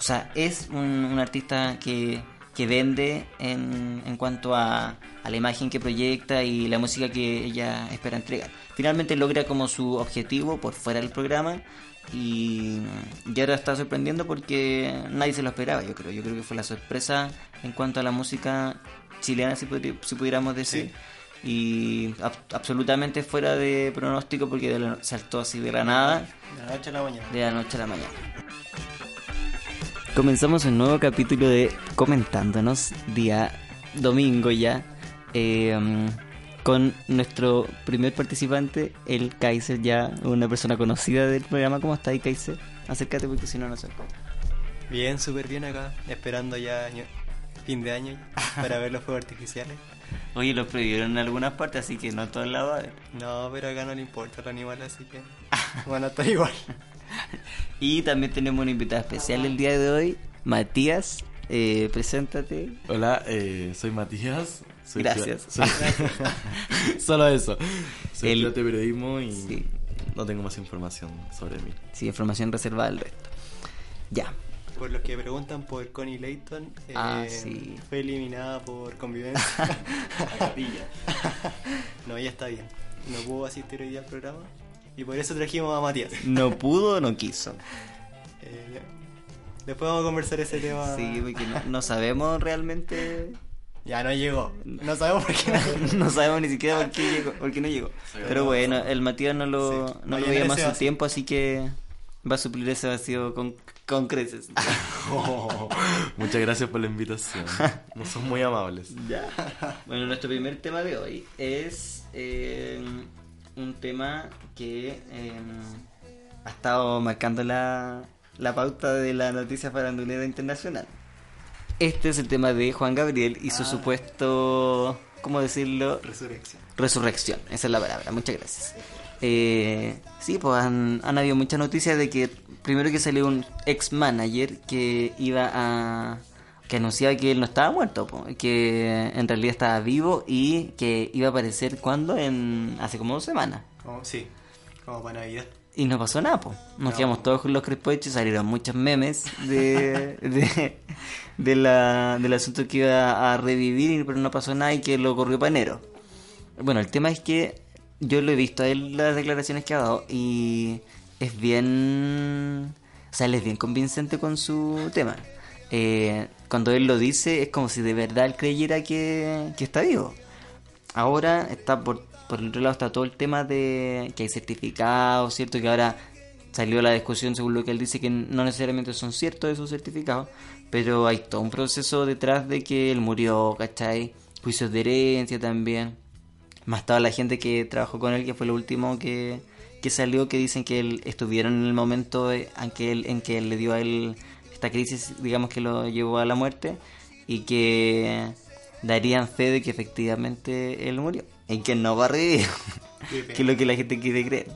o sea, es un, un artista que, que vende en, en cuanto a, a la imagen que proyecta y la música que ella espera entregar. Finalmente logra como su objetivo por fuera del programa y, y ahora está sorprendiendo porque nadie se lo esperaba, yo creo. Yo creo que fue la sorpresa en cuanto a la música chilena, si, podri- si pudiéramos decir. Y ab- absolutamente fuera de pronóstico porque de la- saltó así de la nada, De la noche a la mañana. de la noche a la mañana. Comenzamos un nuevo capítulo de Comentándonos, día domingo ya, eh, con nuestro primer participante, el Kaiser, ya una persona conocida del programa. ¿Cómo está ahí, Kaiser? Acércate porque si no, no sé. Bien, súper bien acá, esperando ya año- fin de año para ver los fuegos artificiales. Oye, lo prohibieron en algunas partes, así que no en todos lados. No, pero acá no le importa el animal, así que van a estar igual. Y también tenemos un invitado especial el día de hoy, Matías. Eh, preséntate. Hola, eh, soy Matías. Soy Gracias. soy- Solo eso. Soy El- de periodismo y Sí. no tengo más información sobre mí. Sí, información reservada al resto. Ya. Por los que preguntan por Connie Layton, eh, Ah, sí. fue eliminada por convivencia. no, ella está bien. No pudo asistir hoy día al programa. Y por eso trajimos a Matías. No pudo o no quiso. Eh, después vamos a conversar ese tema. Sí, porque no, no sabemos realmente. Ya no llegó. No sabemos por qué no. No sabemos ni siquiera por qué, llegó, por qué no llegó. Pero bueno, el Matías no lo, Sí, no va a lo llenar veíamos ese hace vacío. tiempo, así que va a suplir ese vacío con, con creces. Muchas gracias por la invitación. No son muy amables. Ya. Bueno, nuestro primer tema de hoy es eh, un tema que eh, ha estado marcando la, la pauta de la noticia farandulera internacional. Este es el tema de Juan Gabriel y su Ah. supuesto, ¿cómo decirlo? Resurrección. Resurrección, esa es la palabra, muchas gracias. Eh, sí, pues han, han habido muchas noticias de que primero que salió un ex manager que iba a que anunciaba que él no estaba muerto, po, que en realidad estaba vivo y que iba a aparecer cuando en hace como dos semanas. Como, sí, como para Navidad. Y no pasó nada, pues. Nos No. quedamos todos con los crespos hechos, salieron muchos memes de, de, de la, del asunto que iba a revivir, pero no pasó nada y que lo corrió para enero. Bueno, el tema es que yo lo he visto a él las declaraciones que ha dado y es bien... O sea, él es bien convincente con su tema. Eh, cuando él lo dice es como si de verdad él creyera que, que está vivo. Ahora está por, por el otro lado está todo el tema de que hay certificados, ¿cierto? Que ahora salió la discusión según lo que él dice que no necesariamente son ciertos esos certificados, pero hay todo un proceso detrás de que él murió, ¿cachai? Juicios de herencia también. Más toda la gente que trabajó con él, que fue lo último que, que salió, que dicen que él estuvieron en el momento en, que él, en que él le dio a él esta crisis, digamos que lo llevó a la muerte, y que darían fe de que efectivamente él murió, y que no va a revivir, que es lo que la gente quiere creer.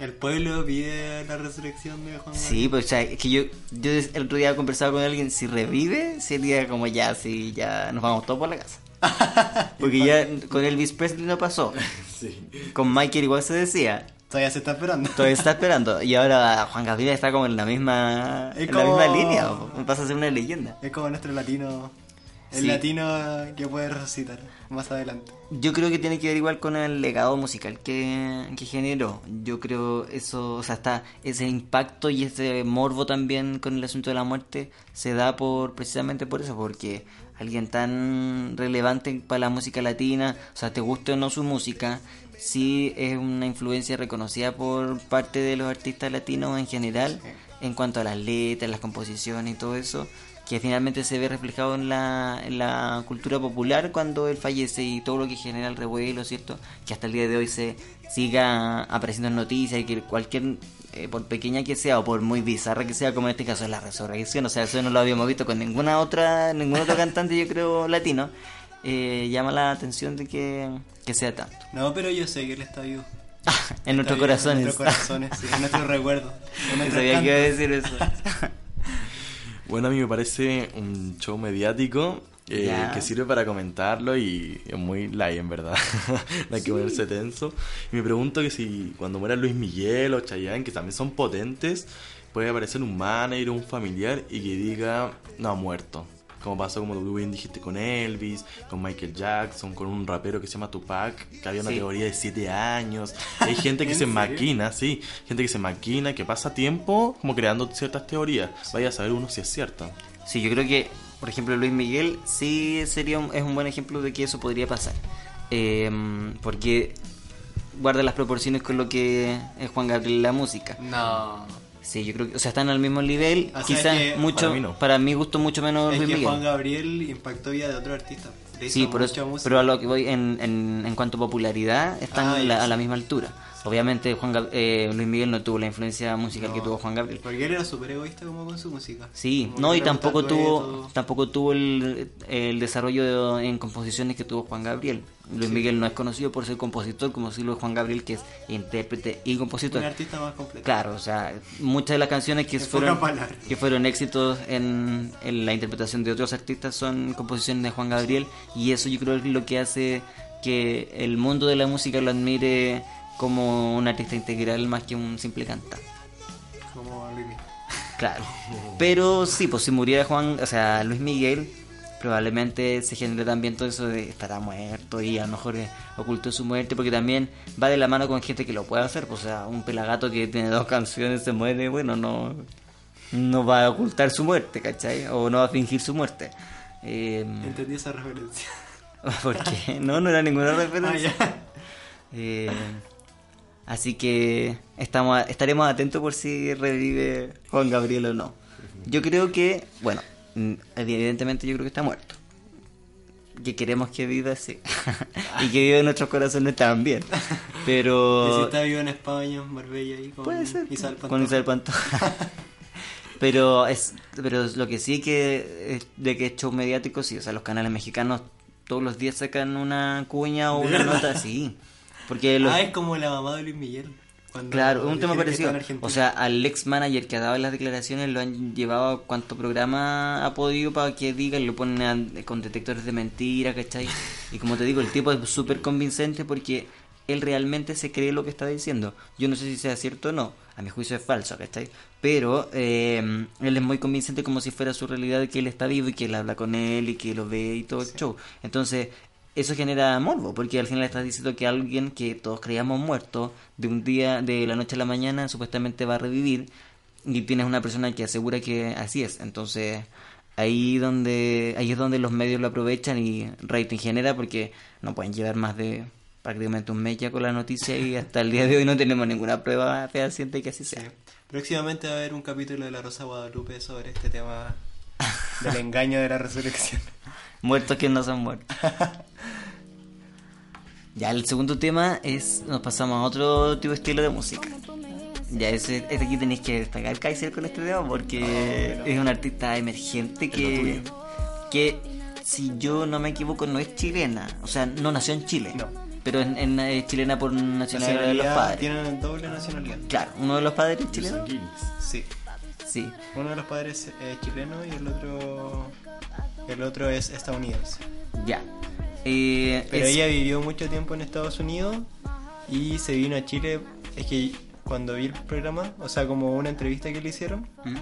El pueblo pide la resurrección de Juan Sí, pues o sea, es que yo, yo el otro día conversaba con alguien, si revive, sería como ya, sí, ya nos vamos todos por la casa. Porque ya con Elvis Presley no pasó. Sí. Con Michael igual se decía. Todavía se está esperando. Todavía está esperando. Y ahora Juan Gabriel está como en la misma, Es en la misma línea. Pasa a ser una leyenda. Es como nuestro latino. El Sí. latino que puede resucitar más adelante. Yo creo que tiene que ver igual con el legado musical que, que generó. Yo creo eso, o sea, está ese impacto y ese morbo también con el asunto de la muerte se da por precisamente por eso, porque alguien tan relevante para la música latina, o sea, te guste o no su música, sí es una influencia reconocida por parte de los artistas latinos en general en cuanto a las letras, las composiciones y todo eso, que finalmente se ve reflejado en la, en la cultura popular cuando él fallece y todo lo que genera el revuelo, ¿cierto? Que hasta el día de hoy se siga apareciendo en noticias y que cualquier, eh, por pequeña que sea o por muy bizarra que sea, como en este caso es la resurrección, o sea, eso no lo habíamos visto con ninguna otra, ningún otro cantante, yo creo, latino, eh, llama la atención de que, que sea tanto. No, pero yo sé que él está vivo. en nuestros corazones. En nuestros corazones, sí, en nuestros recuerdos. Sabía que iba a decir eso. Bueno, a mí me parece un show mediático eh, que sirve para comentarlo y es muy light, en verdad. no hay que ponerse tenso. Y me pregunto que si cuando muera Luis Miguel o Chayanne, que también son potentes, puede aparecer un manager o un familiar y que diga, no, ha muerto. Como pasó, como tú bien dijiste, con Elvis, con Michael Jackson, con un rapero que se llama Tupac, que había una Sí. teoría de 7 años. Hay gente que ¿En se serio? maquina, sí, gente que se maquina, que pasa tiempo como creando ciertas teorías. Vaya a saber uno si es cierto. Sí, yo creo que, por ejemplo, Luis Miguel sí sería un, es un buen ejemplo de que eso podría pasar. Eh, porque guarda las proporciones con lo que es Juan Gabriel en la música. No. Sí, yo creo que, o sea, están al mismo nivel, O sea, quizás que mucho, para mí no. para mi gusto mucho menos Es Luis que Miguel. Juan Gabriel impactó vida de otro artista. Le Sí, pero, pero a lo que voy en, en, en cuanto a popularidad están Ah, la- a la misma altura. Obviamente Juan Gab- eh, Luis Miguel no tuvo la influencia musical que tuvo Juan Gabriel. Porque él era súper egoísta como con su música. Sí, Como no, que y tampoco tuvo tampoco tuvo el, el desarrollo de- en composiciones que tuvo Juan Gabriel. Luis Sí. Miguel no es conocido por ser compositor como si lo es Juan Gabriel, que es intérprete y compositor. Un artista más completo. Claro, o sea, muchas de las canciones que fueron que fueron éxitos en, en la interpretación de otros artistas son composiciones de Juan Gabriel y eso yo creo es lo que hace que el mundo de la música lo admire como un artista integral más que un simple cantante. Como Luis. Claro. Pero sí, pues si muriera Juan, o sea, Luis Miguel, probablemente se genere también todo eso de estará muerto y a lo mejor ocultó su muerte, porque también va de la mano con gente que lo puede hacer. Pues, o sea, un pelagato que tiene dos canciones se muere, bueno, no, no va a ocultar su muerte, ¿cachai? O no va a fingir su muerte. Eh, Entendí esa referencia. ¿Por qué? No, no era ninguna Ah, referencia. ya. Eh, así que estamos estaremos atentos por si revive Juan Gabriel o no. Yo creo que, bueno, evidentemente yo creo que está muerto. Que queremos que viva, sí. y que viva en nuestros corazones también. Y si Pero está vivo en España, en Marbella ahí con puede ser Isabel con Pantoja. Isabel Pantoja. pero es pero lo que sí que es de que es show mediático sí, o sea, los canales mexicanos todos los días sacan una cuña o ¿De una nota así. Porque los, Ah, es como la mamá de Luis Miguel. Claro, un tema parecido. O sea, al ex manager que ha dado las declaraciones lo han llevado a cuanto programa ha podido para que diga y lo ponen a- con detectores de mentira, ¿cachai? Y como te digo, el tipo es súper convincente porque él realmente se cree lo que está diciendo. Yo no sé si sea cierto o no, a mi juicio es falso, ¿cachai? Pero eh, él es muy convincente como si fuera su realidad que él está vivo y que él habla con él y que lo ve y todo el show. Entonces, eso genera morbo, porque al final estás diciendo que alguien que todos creíamos muerto, de un día, de la noche a la mañana, supuestamente va a revivir, y tienes una persona que asegura que así es. Entonces, ahí donde ahí es donde los medios lo aprovechan y rating genera, porque no pueden llevar más de prácticamente un mes ya con la noticia y hasta el día de hoy no tenemos ninguna prueba fehaciente que así Sí. sea. Próximamente va a haber un capítulo de La Rosa Guadalupe sobre este tema del engaño de la resurrección. Muertos que no son muertos. Ya, el segundo tema es. Nos pasamos a otro tipo de estilo de música. Ya, ese, este aquí tenéis que destacar Kaiser con este tema porque es un artista emergente que. que, si yo no me equivoco, no es chilena. O sea, no nació en Chile. No. Pero es, es chilena por nacionalidad de los padres. tienen doble nacionalidad. Claro, uno de los padres es chileno. Sí. Sí. Uno de los padres es chileno y el otro el otro es estadounidense. Ya. Eh, Pero es- ella vivió mucho tiempo en Estados Unidos y se vino a Chile. Es que cuando vi el programa, o sea, como una entrevista que le hicieron, ¿Mm?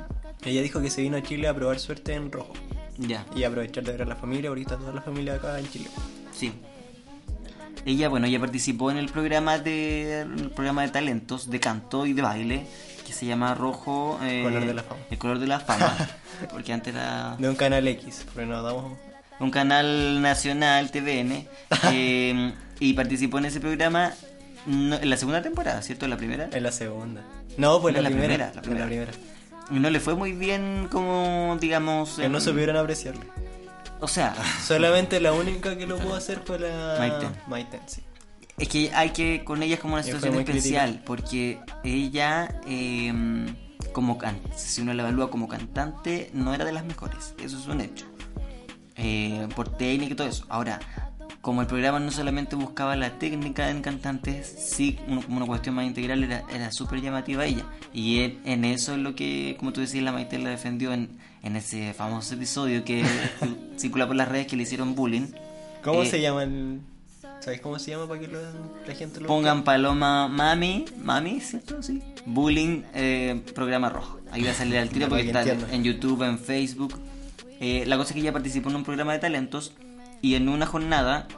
ella dijo que se vino a Chile a probar suerte en rojo Ya. y aprovechar de ver a la familia. Ahorita toda la familia acá en Chile. Sí. Ella, bueno, ella participó en el programa de el programa de talentos, de canto y de baile, que se llama Rojo eh, Color de la Fama. El color de la fama. porque antes era De un canal X, porque nos damos. un canal nacional, TVN, eh, y participó en ese programa no- en la segunda temporada, ¿cierto? En la primera. En la segunda. No, pues No, la, la primera, primera, la en la primera. Y no le fue muy bien como, digamos... Que no en- supieron apreciarlo. O sea, Solamente la única que lo pudo hacer fue la Maiten. Maiten, sí. Es que hay que con ella es como una situación especial, porque ella, eh, como si uno la evalúa como cantante, no era de las mejores, eso es un hecho. Eh, por técnica y todo eso. Ahora, como el programa no solamente buscaba la técnica en cantantes, sí, uno- como una cuestión más integral, era, era súper llamativa ella. Y en, en eso es lo que, como tú decías, la Maite la defendió en, en ese famoso episodio que circula por las redes que le hicieron bullying. ¿Cómo Eh, se llama el.? ¿Sabéis cómo se llama para que lo- la gente lo Pongan Paloma Mami, Mami, ¿cierto? Sí. Bullying, eh, programa rojo. Ahí va a salir al tiro porque está en YouTube, en Facebook. Eh, la cosa es que ella participó en un programa de talentos y en una jornada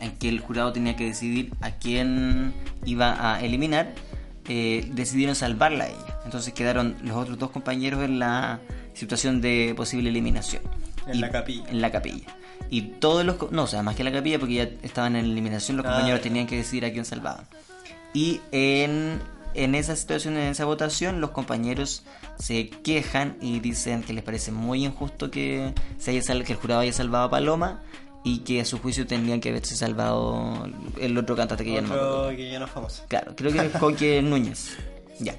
en que el jurado tenía que decidir a quién iba a eliminar, eh, decidieron salvarla a ella. Entonces quedaron los otros dos compañeros en la situación de posible eliminación. En Y- la capilla. En la capilla. Y todos los... No, o sea, más que la capilla porque ya estaban en eliminación, los Ah, compañeros ya. tenían que decidir a quién salvaban. Y en, en esa situación, en esa votación, los compañeros se quejan y dicen que les parece muy injusto que, se haya sal- que el jurado haya salvado a Paloma y que a su juicio tendrían que haberse salvado el otro cantante que ya no que ya no es famoso. Claro, creo que es Coque Núñez. Ya.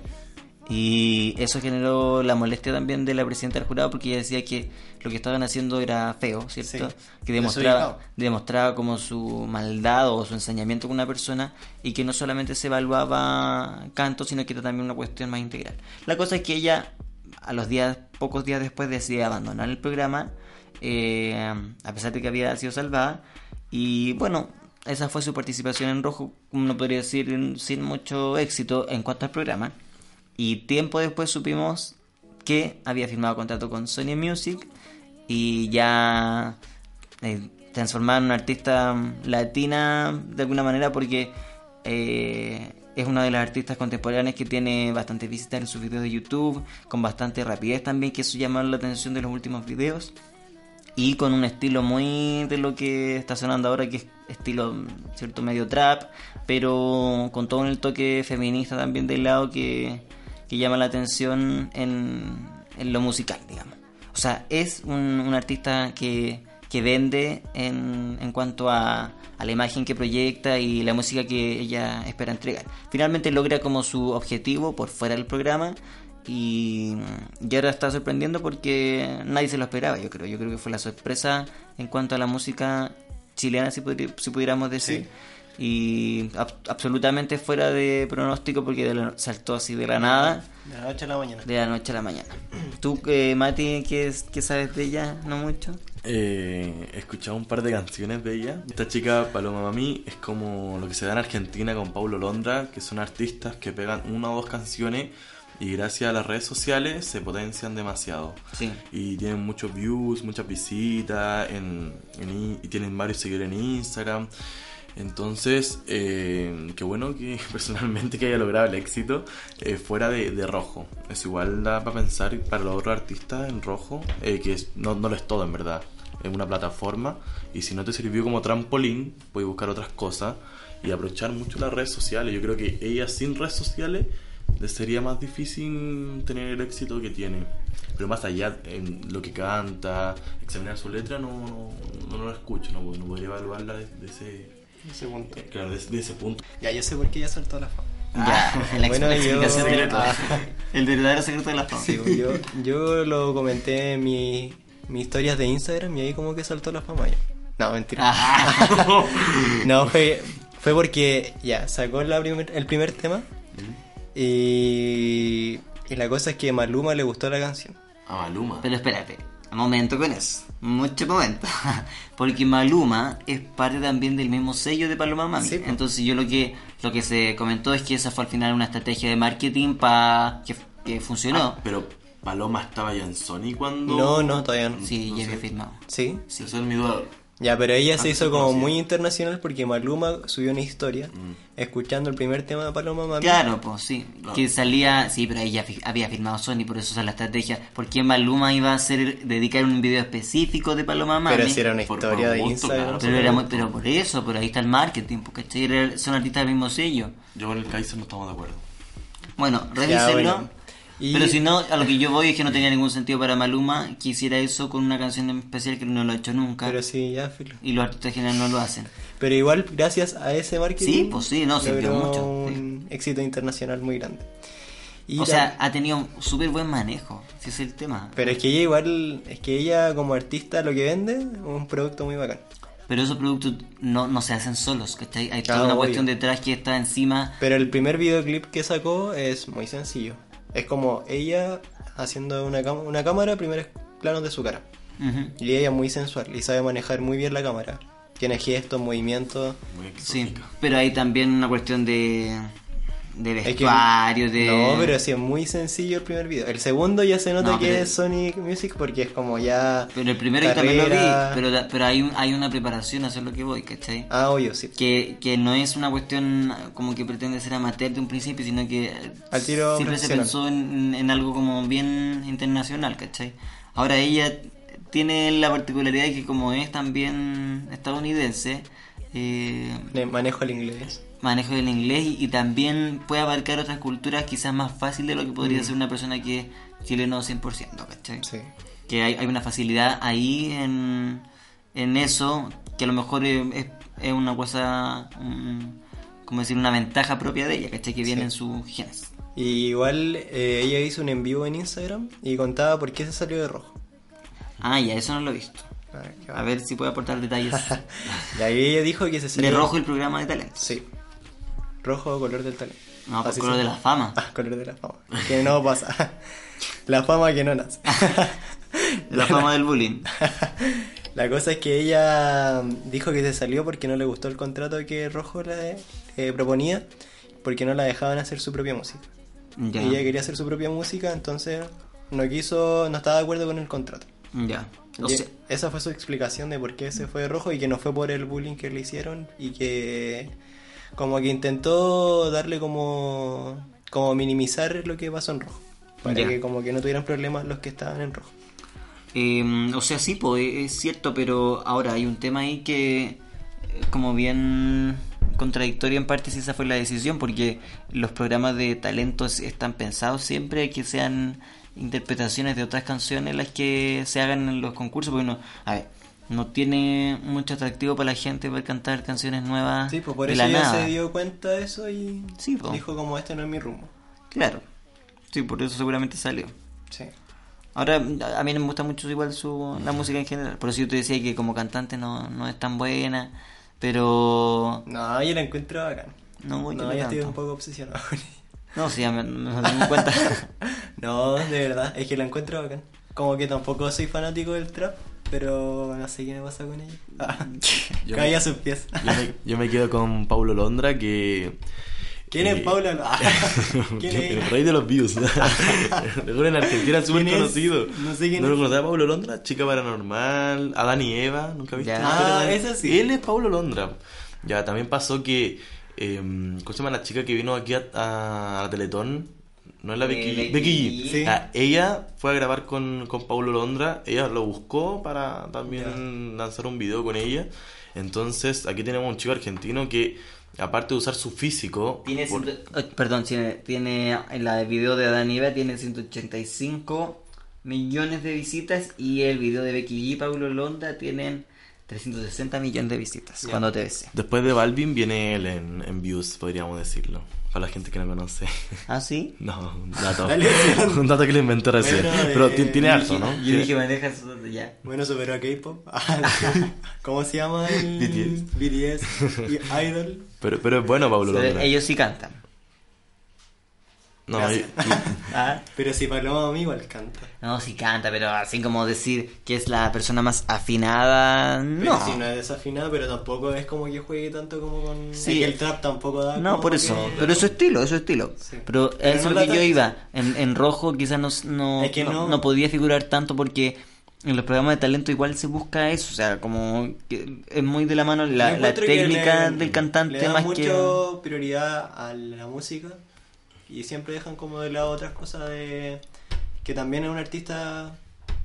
Y eso generó la molestia también de la presidenta del jurado porque ella decía que lo que estaban haciendo era feo, ¿cierto? Sí. Que demostraba, demostraba como su maldad o su ensañamiento con una persona y que no solamente se evaluaba canto, sino que era también una cuestión más integral. La cosa es que ella, a los días, pocos días después, decide abandonar el programa, eh, a pesar de que había sido salvada. Y bueno, esa fue su participación en Rojo, uno podría decir, sin mucho éxito en cuanto al programa. Y tiempo después supimos que había firmado contrato con Sony Music y ya eh, transformada en una artista latina de alguna manera porque eh, es una de las artistas contemporáneas que tiene bastantes visitas en sus videos de YouTube, con bastante rapidez también, que eso llamó la atención de los últimos videos. Y con un estilo muy de lo que está sonando ahora que es estilo cierto medio trap pero con todo el toque feminista también del lado que, que llama la atención en, en lo musical digamos o sea es un, artista que, que vende en, en cuanto a, a la imagen que proyecta y la música que ella espera entregar finalmente logra como su objetivo por fuera del programa y, y ahora está sorprendiendo porque nadie se lo esperaba, yo creo. Yo creo que fue la sorpresa en cuanto a la música chilena, si, podri- si pudiéramos decir. Y ab- absolutamente fuera de pronóstico porque de la- saltó así de la nada, De la noche a la mañana. de la noche a la mañana. ¿Tú, eh, Mati, qué, es- qué sabes de ella? No mucho. Eh, he escuchado un par de canciones de ella. Esta chica, Paloma Mami, es como lo que se da en Argentina con Paulo Londra, que son artistas que pegan una o dos canciones y gracias a las redes sociales se potencian demasiado. Sí. Y tienen muchos views, muchas visitas, en, en i- y tienen varios seguidores en Instagram. Entonces, eh, qué bueno que personalmente que haya logrado el éxito eh, fuera de, de rojo. Es igual da para pensar para los otros artistas en rojo, eh, que es- no, no lo es todo en verdad. Es una plataforma y si no te sirvió como trampolín, puedes buscar otras cosas y aprovechar mucho las redes sociales. Yo creo que ella sin redes sociales le sería más difícil tener el éxito que tiene. Pero más allá en lo que canta, examinar su letra, no, no, no lo escucho, no, no podría evaluarla desde ese, Ese punto. claro, desde ese punto. Ya, yo sé por qué ya saltó la fama. Ya, la, bueno, la yo- de ah. El verdadero secreto de la fama. Sí, yo, yo lo comenté en mi, mis historias de Instagram y ahí como que saltó la fama ya. No, mentira. Ah. No, fue, fue porque ya sacó la primer- el primer tema y, y la cosa es que a Maluma le gustó la canción. A Maluma. Pero espérate, momento con eso. Mucho momento. Porque Maluma es parte también del mismo sello de Paloma Mami. Sí. Entonces yo lo que lo que se comentó es que esa fue al final una estrategia de marketing para que, que funcionó. Ah, pero Paloma estaba ya en Sony cuando. No, no, todavía no. sí, no ya sé. había firmado. ¿Sí? Sí. Esa es mi duda. Ya, pero ella se hizo como muy internacional porque Maluma subió una historia Mm. escuchando el primer tema de Paloma Mami. Claro, pues sí. Que salía, sí, pero ahí ya fi- había firmado Sony, por eso esa es la estrategia. Porque Maluma iba a hacer, dedicar un video específico de Paloma Mami. Pero si era una historia de gusto, Instagram. claro. Pero, era muy- pero por eso, por ahí está el marketing, porque son artistas del mismo sello. Yo con el Kaiser no estamos de acuerdo. Bueno, Ya, revísenlo. bueno. Y- Pero si no, a lo que yo voy es que no tenía ningún sentido para Maluma que hiciera eso con una canción en especial que no lo ha hecho nunca. Pero sí, ya, filo. Y los artistas generales no lo hacen. Pero igual, gracias a ese marketing. Sí, pues sí, no, sirvió mucho, Un éxito internacional muy grande. Y o la- sea, ha tenido súper buen manejo, si es el tema. Pero es que ella igual, es que ella como artista lo que vende es un producto muy bacán. Pero esos productos no, no se hacen solos, ¿cachai? Hay toda Ah, una obvio. cuestión detrás que está encima. Pero el primer videoclip que sacó es muy sencillo. Es como ella haciendo una, una cámara, primeros planos de su cara. Y ella muy sensual y sabe manejar muy bien la cámara. Tiene gestos, movimientos. Sí, Muy exótica. pero hay también una cuestión de de Es que- vestuario, de... No, pero sí es muy sencillo el primer video. El segundo ya se nota No, que pero- es Sonic Music porque es como ya. Pero el primero también lo vi, pero, pero hay, un- hay una preparación a hacer lo que voy, ¿cachai? Ah, obvio, sí. Que, que no es una cuestión como que pretende ser amateur de un principio, sino que Al tiro siempre se pensó en, en algo como bien internacional, ¿cachai? Ahora ella tiene la particularidad de que como es también estadounidense, eh, Ne- Manejo el inglés. Manejo del inglés y, y también puede abarcar otras culturas quizás más fácil de lo que podría ser una persona que es chileno 100%, ¿cachai? Sí. que hay, hay una facilidad ahí en, en eso que a lo mejor es, es- una cosa un- como decir una ventaja propia de ella ¿cachai? que viene Sí. en sus genes Y igual eh, ella hizo un en vivo en Instagram y contaba por qué se salió de rojo. ah ya eso no lo he visto A ver, qué a ver si puedo aportar detalles Y ahí ella dijo que se salió de rojo el programa de talentos Sí. Rojo, color del talento. no por Así color se- de la fama Ah, color de la fama. Que no pasa. La fama que no nace. la fama del bullying La cosa es que ella dijo que se salió porque no le gustó el contrato que Rojo le eh, proponía, porque no la dejaban hacer su propia música. ya Ella quería hacer su propia música, entonces no quiso, no estaba de acuerdo con el contrato. ya o sea, esa fue su explicación de por qué se fue de Rojo y que no fue por el bullying que le hicieron y que como que intentó darle como como minimizar lo que pasó en Rojo. Para Ya. que como que no tuvieran problemas los que estaban en Rojo. Eh, o sea, sí, pues, es cierto, pero ahora hay un tema ahí que eh, como bien contradictorio en parte si esa fue la decisión, porque los programas de talentos están pensados siempre que sean interpretaciones de otras canciones las que se hagan en los concursos, porque no, a ver, no tiene mucho atractivo para la gente poder cantar canciones nuevas Sí, pues por eso la ella se dio cuenta de eso y Sí, dijo como este no es mi rumbo. Claro, sí, por eso seguramente salió. Sí. Ahora, a mí me gusta mucho igual su, la música en general. Por eso yo te decía que como cantante no, no es tan buena. Pero... No, yo la encuentro bacán. No, voy no, tanto. estoy un poco obsesionado. No, sí, me, me doy cuenta. No, de verdad, es que la encuentro bacán. Como que tampoco soy fanático del trap, pero no sé qué me pasa con ella. Ah, Yo Calla me- sus pies. Yo me, yo me quedo con Paulo Londra, que. ¿Quién es que- Paula? ¿Quién El rey de los views. Mejor en Argentina es súper conocido. No sé quién ¿No lo conocía Paulo Londra? Chica paranormal, Adán y Eva, ¿nunca viste? Ah, esa sí. Él es Paulo Londra. Ya, también pasó que. Eh, ¿Cómo se llama la chica que vino aquí a, a, a Teletón? No es la Becky, Becky Becky G. Sí. Ah, ella fue a grabar con, con Paulo Londra. Ella lo buscó para también lanzar un video con ella. Entonces, aquí tenemos un chico argentino que, aparte de usar su físico. tiene por- ciento- perdón, tiene, tiene en la de video de Eva tiene 185 millones de visitas y el video de Becky G y Paulo Londa tienen 360 millones de visitas cuando te besé. Después de Balvin viene él en, en views, podríamos decirlo. Para la gente que no conoce. ¿Ah, sí? No, un dato. Un dato que le inventé recién. Bueno, Pero eh, ti- tiene harto, ¿no? Yo dije maneja eso ya. Bueno, superó a K-pop. Ah, ¿Cómo se llama el BTS. BTS y Idol? Pero, pero es bueno Pablo ellos sí cantan. No, Gracias. ¿Ah? Pero si Paloma a mí igual canta. No, sí canta, pero así como decir que es la persona más afinada, Pero no. si no es desafinada, pero tampoco es como que juegue tanto como con. Sí. que el trap tampoco da. No, por que- eso, pero es su estilo, es su estilo. Sí. Pero Pero eso no es lo que yo iba. En, en rojo quizás no, no, Es que no- podía figurar tanto porque en los programas de talento igual se busca eso, o sea, como que es muy de la mano la, la que técnica le- del cantante le dan más mucho prioridad a la música y siempre dejan como de lado otras cosas de que también un artista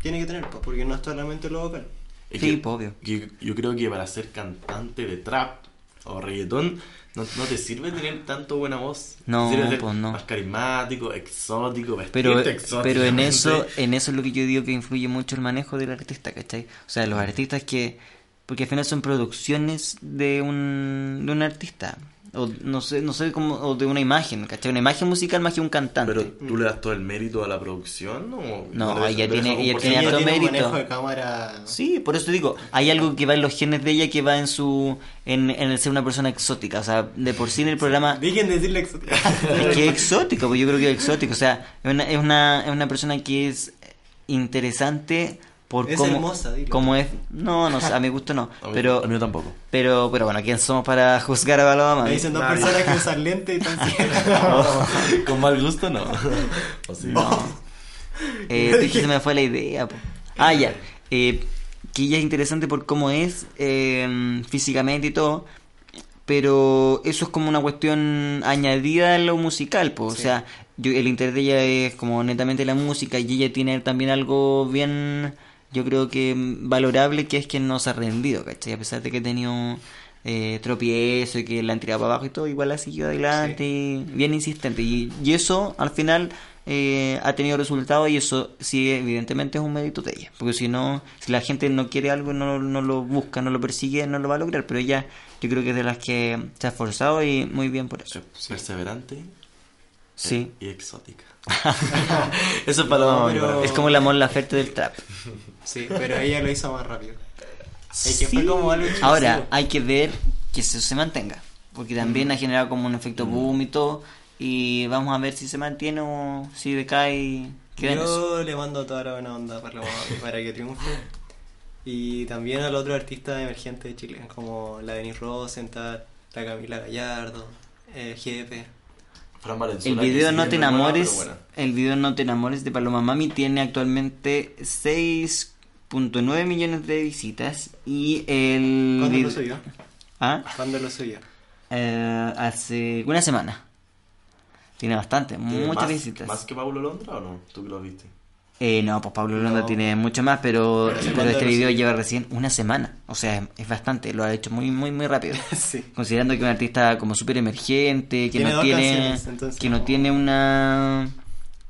tiene que tener, pues, porque no es solamente lo vocal. es Sí, que- obvio. que yo creo que para ser cantante de trap o reggaetón no, no te sirve tener tanto buena voz. No, Te sirve ser pues, no. Más carismático, exótico. Pero, vestirte exóticamente. pero en eso en eso es lo que yo digo que influye mucho el manejo del artista, ¿cachai? O sea, los artistas que... Porque al final son producciones de un, de un artista. O no sé, no sé cómo, o de una imagen, ¿cachai? Una imagen musical más que un cantante. Pero tú le das todo el mérito a la producción o No, ella tiene- ella tiene harto tiene mérito. manejo de cámara. Sí, por eso te digo, hay algo que va en los genes de ella que va en su en, en el ser una persona exótica, o sea, de por sí en el programa Dejen de decirle exótica. es que es exótico, pues yo creo que es exótico, o sea, es una, es una, es una persona que es interesante por Es cómo, hermosa, dilo. cómo es. No, no sé, a mi gusto no. A mí, Pero, a mí tampoco. pero, pero bueno, ¿quién somos para juzgar a Paloma Me dicen dos Nadie. personas que usan lentes y entonces... Con mal gusto, no. O sí. No. Eh, es que se me fue la idea. po. Ah, ya. Eh, que ella es interesante por cómo es eh, físicamente y todo. Pero eso es como una cuestión añadida a lo musical, pues. O Sí. sea, yo, el interés de ella es como netamente la música y ella tiene también algo bien, yo creo que valorable, que es que no se ha rendido, ¿cachai? A pesar de que ha tenido eh, tropiezo y que la han tirado para abajo y todo, igual ha seguido adelante, y bien insistente. Y, y eso, al final, eh, ha tenido resultados y eso sí, evidentemente es un mérito de ella. Porque si no, si la gente no quiere algo, no, no lo busca, no lo persigue, no lo va a lograr. Pero ella, yo creo que es de las que se ha esforzado y muy bien por eso. Perseverante Sí. y exótica. Eso es para No, Mami, pero- Es como la Mon Laferte del trap. Sí, pero ella lo hizo más rápido. Es que Sí. fue como algo explosivo. Ahora, hay que ver que eso se mantenga. Porque también ha generado como un efecto boom y todo. Y vamos a ver si se mantiene o si decae eso. Yo le mando toda la buena onda para, para que triunfe. Y también a los otros artistas emergentes de Chile, como la Denise Rosenthal, la Camila Gallardo, eh, Jefe. Fran Valenzuela, El video No te buena, enamores, el video No te enamores de Paloma Mami tiene actualmente 6.9 millones de visitas y el ¿Cuándo lo subió? ¿Ah? ¿Cuándo lo subió? Eh, hace una semana. Tiene bastante, ¿Tiene muchas más, visitas. ¿Más que Pablo Londra o no? ¿Tú que lo viste? Eh, no, pues Pablo Londra No. tiene mucho más, pero, Pero pero ¿cuándo este video lleva recién una semana. O sea, es, es bastante, lo ha hecho muy, muy, muy rápido. sí. Considerando que es un artista como súper emergente, que Tiene no tiene, que no no- tiene una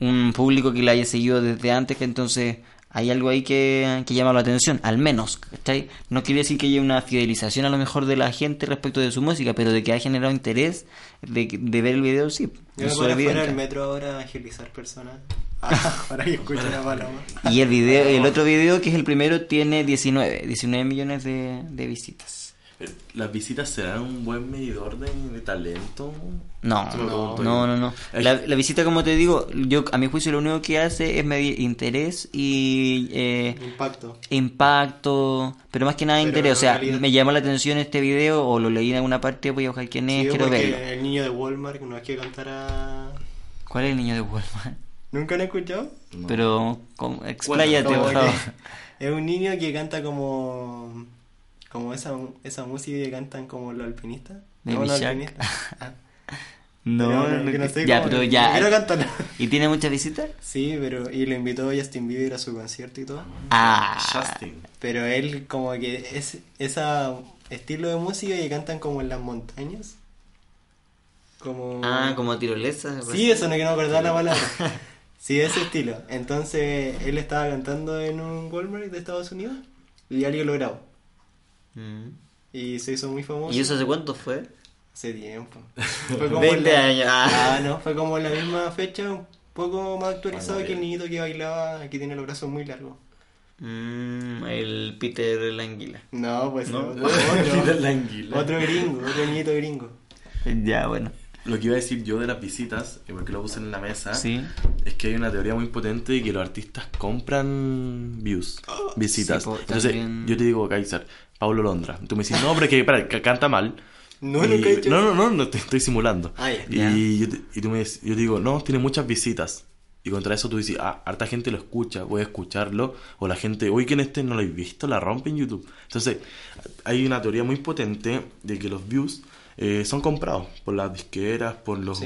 un público que la haya seguido desde antes, que entonces hay algo ahí que, que llama la atención, al menos, ¿cachai? No quiere decir que haya una fidelización a lo mejor de la gente respecto de su música, pero de que ha generado interés de, de ver el video, sí. Yo me voy evidente. del metro ahora a evangelizar personas. Ah, para que escuchen a Paloma. Y el video, el otro video, que es el primero, tiene 19, 19 millones de, de visitas. Eh, ¿Las visitas serán un buen medidor de, de talento? No, no, no, no, La, la visita, como te digo, yo a mi juicio lo único que hace es medir interés y eh, Impacto. impacto, pero más que nada Pero interés. O sea, me llamó la atención este video o lo leí en alguna parte, voy a buscar quién es, Sí, quiero verlo. el niño de Walmart no es que cantara... ¿Cuál es el niño de Walmart? ¿Nunca lo han escuchado? No. Pero, expláyate, por favor. Es un niño que canta como... Como esa, esa música que cantan como los alpinistas. Baby no, los alpinistas. Ah, No, pero no, que no sé ya, cómo- pero no ya. Quiero cantarlo. ¿Y tiene muchas visitas? Sí, pero... Y lo invitó Justin Bieber a su concierto y todo. Ah, Justin. Pero él como que es esa estilo de música que cantan como en las montañas. Como... ah como tirolesa. Sí, eso no que no acordaba la palabra. Sí, ese estilo. Entonces él estaba cantando en un Walmart de Estados Unidos y alguien lo grabó. Mm. Y se hizo muy famoso. ¿Y eso hace cuánto fue? Hace tiempo. Fue como 20 en la- años. Ah. Ah, no, fue como en la misma fecha, un poco más actualizado Bueno, que el niñito que bailaba, que tiene los brazos muy largos. Mm, el Peter Languila. No, pues No. otro, Peter Languila. otro gringo, otro niñito gringo. Ya, bueno. Lo que iba a decir yo de las visitas, y porque lo puse en la mesa, Sí. es que hay una teoría muy potente de que los artistas compran views, visitas. Sí, po, Entonces, también. yo te digo, Kaiser, Pablo Londra. Tú me dices, no, pero es que, para, que canta mal. No, Y- he no, no, no, no, te estoy simulando. Ah. Y, yo, te- y tú me dices- yo te digo, no, tiene muchas visitas. Y contra eso tú dices, ah, harta gente lo escucha, voy a escucharlo. O la gente, oye, que en este no lo he visto, la rompe en YouTube. Entonces, hay una teoría muy potente de que los views eh, son comprados por las disqueras, por los.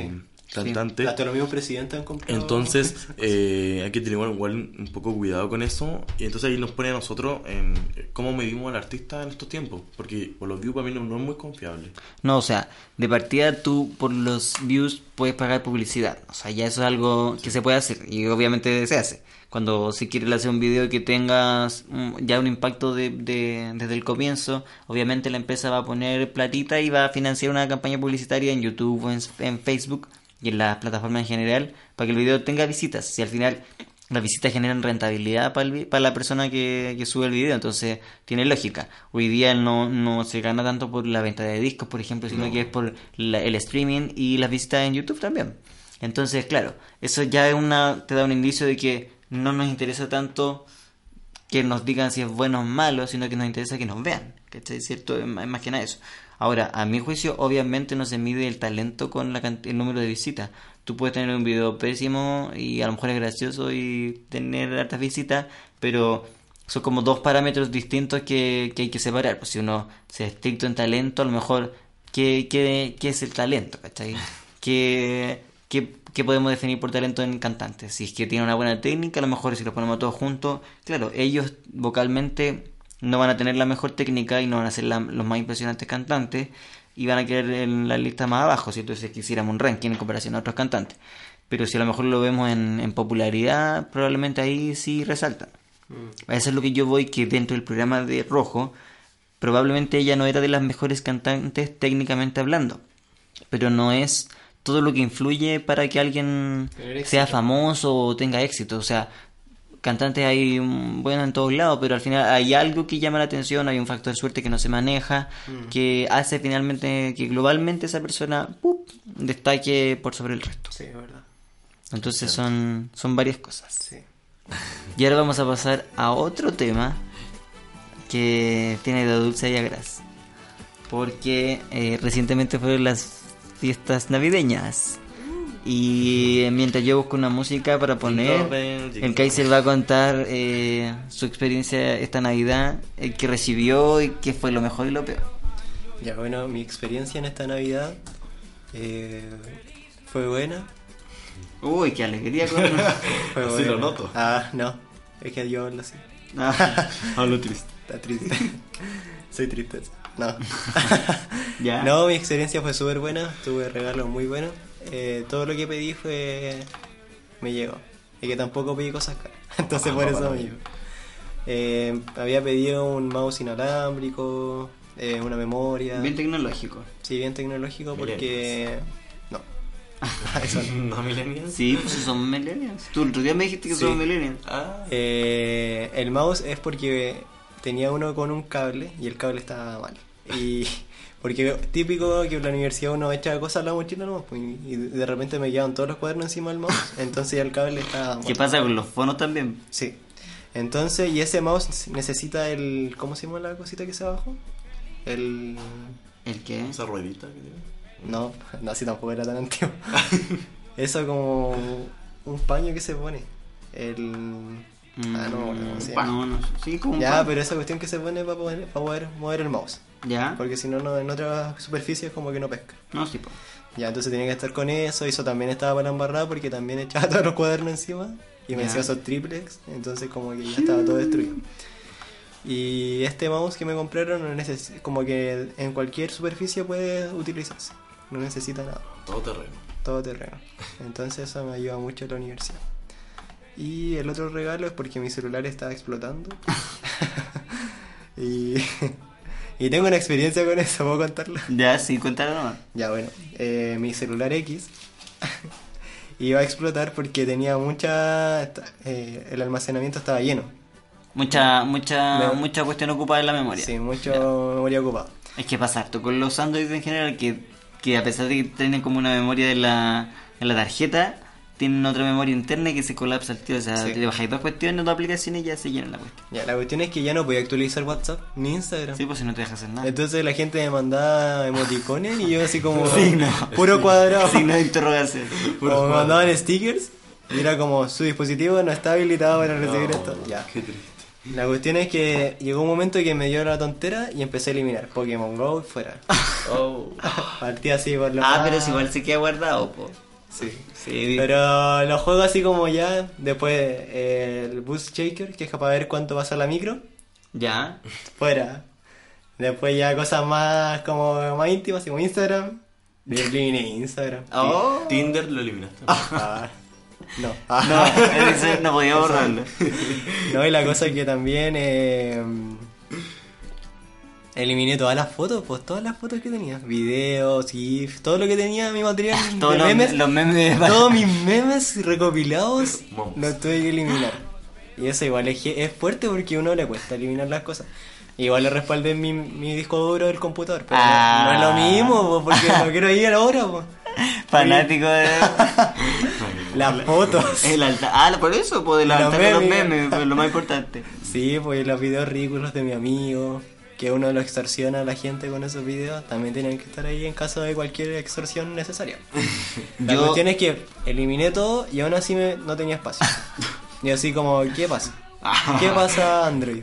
Cantantes. Hasta los mismos presidentes han comprado. Entonces, eh, hay que tener igual, igual un poco cuidado con eso. Y entonces ahí nos pone a nosotros en eh, cómo medimos al artista en estos tiempos. Porque por los views para mí no, no es muy confiable. No, o sea, de partida tú por los views puedes pagar publicidad. O sea, ya eso es algo que se puede hacer y obviamente se hace. Cuando si quieres hacer un video que tengas ya un impacto de, de- desde el comienzo, obviamente la empresa va a poner platita y va a financiar una campaña publicitaria en YouTube, o en, en Facebook y en las plataformas en general para que el video tenga visitas. Si al final las visitas generan rentabilidad para, el para la persona que, que sube el video, entonces tiene lógica. Hoy día no, no se gana tanto por la venta de discos, por ejemplo, sino que es por la- el streaming y las visitas en YouTube también. Entonces, claro, eso ya es una, te da un indicio de que no nos interesa tanto que nos digan si es bueno o malo, sino que nos interesa que nos vean. ¿Cachai? ¿Cierto? Es más que nada eso. Ahora, a mi juicio, obviamente no se mide el talento con la el número de visitas. Tú puedes tener un video pésimo y a lo mejor es gracioso y tener hartas visitas, pero son como dos parámetros distintos que, que hay que separar. Pues si uno se es estricto en talento, a lo mejor, ¿qué, qué, qué es el talento? ¿Cachai? ¿Qué, qué, qué podemos definir por talento en cantantes? Si es que tiene una buena técnica, a lo mejor si los ponemos todos juntos, claro, ellos vocalmente no van a tener la mejor técnica y no van a ser la- los más impresionantes cantantes y van a quedar en la lista más abajo, si entonces quisiéramos un ranking en comparación a otros cantantes. Pero si a lo mejor lo vemos en, en popularidad, probablemente ahí sí resaltan. Eso es lo que yo voy, que dentro del programa de Rojo, probablemente ella no era de las mejores cantantes técnicamente hablando, pero no es todo lo que influye para que alguien sea famoso o tenga éxito. O sea, cantantes hay mm, bueno en todos lados, pero al final hay algo que llama la atención, hay un factor de suerte que no se maneja, que hace finalmente que globalmente esa persona ¡pup! destaque por sobre el resto. Sí, es verdad. Entonces son, son varias cosas. Sí. Y ahora vamos a pasar a otro tema que tiene de dulce y agraz. Porque eh, recientemente fueron las fiestas navideñas. Y mientras yo busco una música para poner, el Kaiser va a contar eh, su experiencia esta Navidad, el que recibió y qué fue lo mejor y lo peor. Ya, bueno, mi experiencia en esta Navidad eh, fue buena. Uy, qué alegría con... Fue Así buena. lo noto. Ah, no. Es que yo hablo así. Ah, Hablo triste. Está triste. Soy triste. No. ya. No, mi experiencia fue súper buena. Tuve regalos muy buenos. Eh, todo lo que pedí fue. Me llegó. Y que tampoco pedí cosas caras. Entonces Ah, por eso me llegó. Eh, había pedido un mouse inalámbrico, eh, una memoria. Bien tecnológico. Sí, bien tecnológico porque. No. Eso no. ¿No millennials? Sí, pues son millennials. Tú el otro día me dijiste que Sí. son millennials. Ah, Eh, el mouse es porque tenía uno con un cable y el cable estaba mal. Y porque típico que en la universidad uno echa cosas a la mochila nomás, pues, y de repente me quedaban todos los cuadernos encima del mouse, entonces ya el cable mal. ¿Qué pasa con los fonos también? Sí. Entonces, y ese mouse necesita el ¿cómo se llama la cosita que se abajo? El ¿El qué? esa ruedita que tiene. no, no así tampoco era tan antiguo. Eso como un paño que se pone. El Ah, no, no, ¿cómo se llama? no, no, sí, como un Ya, pero esa cuestión que se pone para poder, para poder mover el mouse. Ya. Porque si no, no, en otras superficies como que no pesca. No, sí, pues. Ya, entonces tenía que estar con eso. Eso también estaba para embarrar porque también echaba todos los cuadernos encima. Y me Ya. decía esos triplex. Entonces como que ya estaba todo destruido. Y este mouse que me compraron no neces- como que en cualquier superficie puede utilizarse. No necesita nada. Todo terreno. Todo terreno. Entonces eso me ayuda mucho en la universidad. Y el otro regalo es porque mi celular estaba explotando. y, y tengo una experiencia con eso, ¿puedo contarla? Ya, sí, cuéntalo nomás. Ya, bueno, eh, mi celular X iba a explotar porque tenía mucha... eh, el almacenamiento estaba lleno. Mucha, mucha, Me- mucha cuestión ocupada en la memoria. Sí, mucho memoria ocupada. Es que pasa harto con los Android en general que, que a pesar de que tienen como una memoria en la, en la tarjeta, tienen otra memoria interna que se colapsa el tío. O sea, Sí. te bajáis dos cuestiones, dos aplicaciones y ya se llena la cuestión. Ya, la cuestión es que ya no podía actualizar WhatsApp ni Instagram. Sí, pues si no te dejas hacer nada. Entonces la gente me mandaba emoticones y yo así como Signo. puro cuadrado. Signo de interrogación. O me mandaban stickers y era como su dispositivo no está habilitado para recibir No, esto. Ya. Qué triste. La cuestión es que llegó un momento que me dio la tontera y empecé a eliminar Pokémon Go fuera. Oh. Partí así por lo Ah, más- pero si igual se queda guardado, po. Sí. Sí, Pero los juego así como ya, después eh, el Boost Shaker, que es para ver cuánto pasa la micro, Ya. fuera. Después ya cosas más como más íntimas, así como Instagram. Yo eliminé Instagram. Oh. Tinder lo eliminaste. Ah, no. No, no podía borrarlo. No, y la cosa es que también eh, eliminé todas las fotos, pues todas las fotos que tenía. Videos, GIF, todo lo que tenía mi material Todos los memes. los memes de Todos mis memes recopilados Vamos. los tuve que eliminar. Y eso igual es, es fuerte porque a uno le cuesta eliminar las cosas. Igual le respaldé mi, mi disco duro del computador, pero no- Ah. no, es lo mismo, po, porque no quiero ir ahora. po. Fanático de. Las fotos. El alta... Ah, por eso, pues de Los memes. memes, pues, lo más importante. Sí, pues los videos ridículos de mi amigo, que uno lo extorsiona a la gente con esos videos, también tienen que estar ahí en caso de cualquier extorsión necesaria. La Yo- cuestión es que eliminé todo y aún así me- no tenía espacio. Y así como, ¿qué pasa? ¿Qué pasa Android?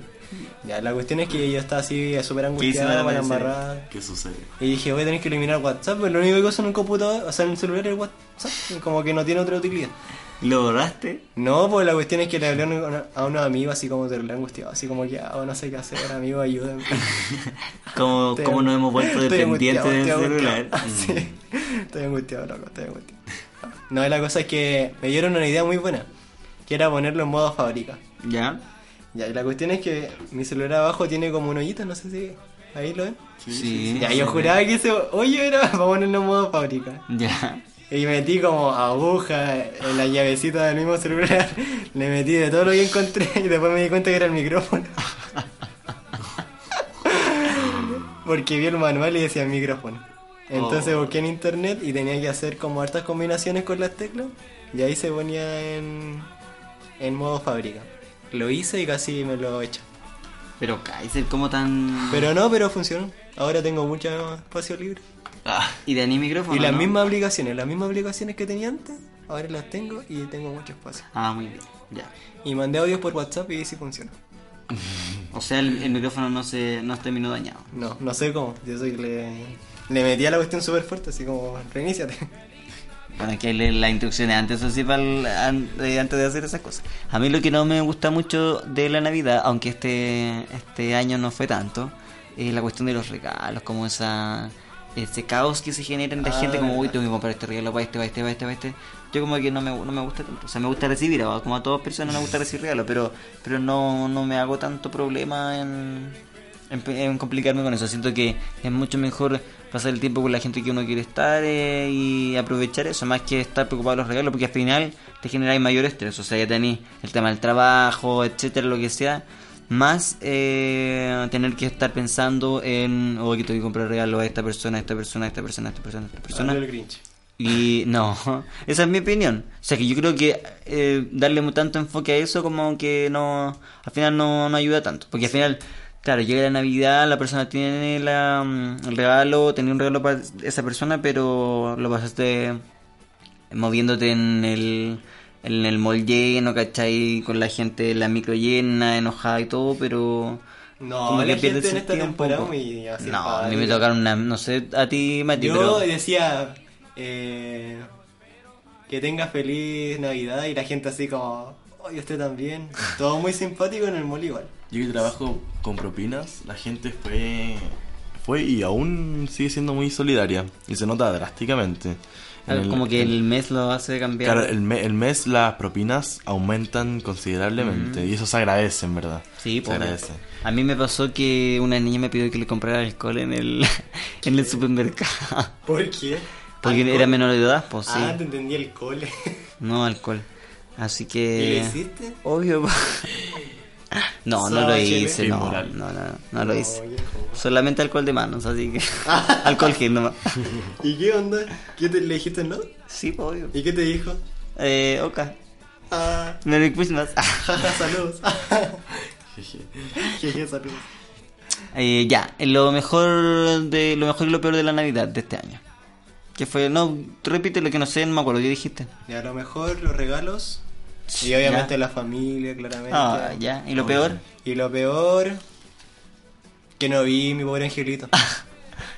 Ya, la cuestión es que yo estaba así súper ¿Qué hizo la angustiado para embarrar. ¿Qué sucede? Y dije, voy a tener que eliminar WhatsApp, pero lo único que uso en un computador, o sea, en el celular es WhatsApp, como que no tiene otra utilidad. ¿Lo borraste? No, pues la cuestión es que le hablé a un- a unos amigos así como terrible angustiado, así como que, ah, no sé qué hacer, amigo, ayúdenme. ¿Cómo, Estoy- cómo nos hemos vuelto dependientes del celular? Mm. Sí, estoy angustiado, loco, estoy angustiado. No, la cosa es que me dieron una idea muy buena, que era ponerlo en modo fábrica. ¿Ya? Ya, y la cuestión es que mi celular abajo tiene como un hoyito, no sé si ahí lo ven. Sí. Ya, yo juraba que ese hoyo era para ponerlo en modo fábrica. Ya. Y metí como aguja en la llavecita del mismo celular. Le metí de todo lo que encontré y después me di cuenta que era el micrófono. Porque vi el manual y decía micrófono. Entonces Oh. busqué en internet y tenía que hacer como hartas combinaciones con las teclas. Y ahí se ponía en, en modo fábrica. Lo hice y casi me lo he hecho. Pero Kaiser, ¿cómo tan...? Pero no, pero funcionó. Ahora tengo mucho espacio libre. Ah, ¿Y de ni micrófono? Y las no? mismas aplicaciones, las mismas aplicaciones que tenía antes, ahora las tengo y tengo mucho espacio. Ah, muy bien. Ya. Y mandé audios por WhatsApp y sí funciona. O sea, el, el micrófono no se no terminó dañado. No, no sé cómo. Yo soy que le, le metí a la cuestión súper fuerte, así como reiníciate. Bueno, hay que leer las instrucciones antes, así, para el- eh, antes de hacer esas cosas. A mí lo que no me gusta mucho de la Navidad, aunque este, este año no fue tanto, es la cuestión de los regalos, como esa ese caos que se genera en la Ah, gente, como, uy, tengo que comprar este regalo para este, para este, para este, para este. Yo como que no me, no me gusta tanto. O sea, me gusta recibir, como a todas personas me gusta recibir regalos, pero, pero no, no me hago tanto problema en, en, en complicarme con eso. Siento que es mucho mejor pasar el tiempo con la gente que uno quiere estar eh, y aprovechar eso, más que estar preocupado de los regalos, porque al final te genera mayor estrés. O sea, ya tenéis el tema del trabajo, etcétera, lo que sea. Más eh, tener que estar pensando en, oh, que tengo que comprar regalo a esta persona, a esta persona, a esta persona, a esta persona, a esta persona. Hablo el Grinch. Y no, esa es mi opinión. O sea que yo creo que eh, darle tanto enfoque a eso como que no, al final no, no ayuda tanto. Porque al final, claro, llega la Navidad, la persona tiene la, mm, el regalo, tenía un regalo para esa persona, pero lo pasaste moviéndote en el, en el mall lleno, ¿cachai? Con la gente, la micro llena, enojada y todo, pero... No, como la que pierde gente en esta temporada muy así No, a mí me tocaron una, no sé, a ti, Mati, Yo pero... decía eh, que tenga feliz Navidad y la gente así como, oye, usted también. Todo muy simpático en el mall igual. Yo que trabajo con propinas, la gente fue fue y aún sigue siendo muy solidaria y se nota drásticamente. El- como que el mes lo hace cambiar. Claro, el, me- el mes las propinas aumentan considerablemente y eso se agradece, en verdad. Sí, se agradece. A mí me pasó que una niña me pidió que le comprara alcohol en el, en el supermercado. ¿Por qué? Porque ¿Alcohol? era menor de edad, pues sí. Ah, te entendí el cole. No alcohol. Así ¿Y que. lo hiciste? Obvio. No, no lo hice, no, no, no, no lo hice. viejo. Solamente alcohol de manos, así que. alcohol gel nomás. ¿Y qué onda? ¿Qué te le dijiste no? Sí, obvio. ¿Y qué te dijo? Eh, Oka. Ah, Merry Christmas. saludos. Jeje, saludos. Eh, ya, lo mejor de lo mejor y lo peor de la Navidad de este año. Que fue, no, repite lo que no sé, no me acuerdo, ¿qué dijiste? Y a lo mejor los regalos. Y obviamente la familia, claramente. Ah, ya, ¿y lo peor? Y lo peor. Que no vi mi pobre angelito.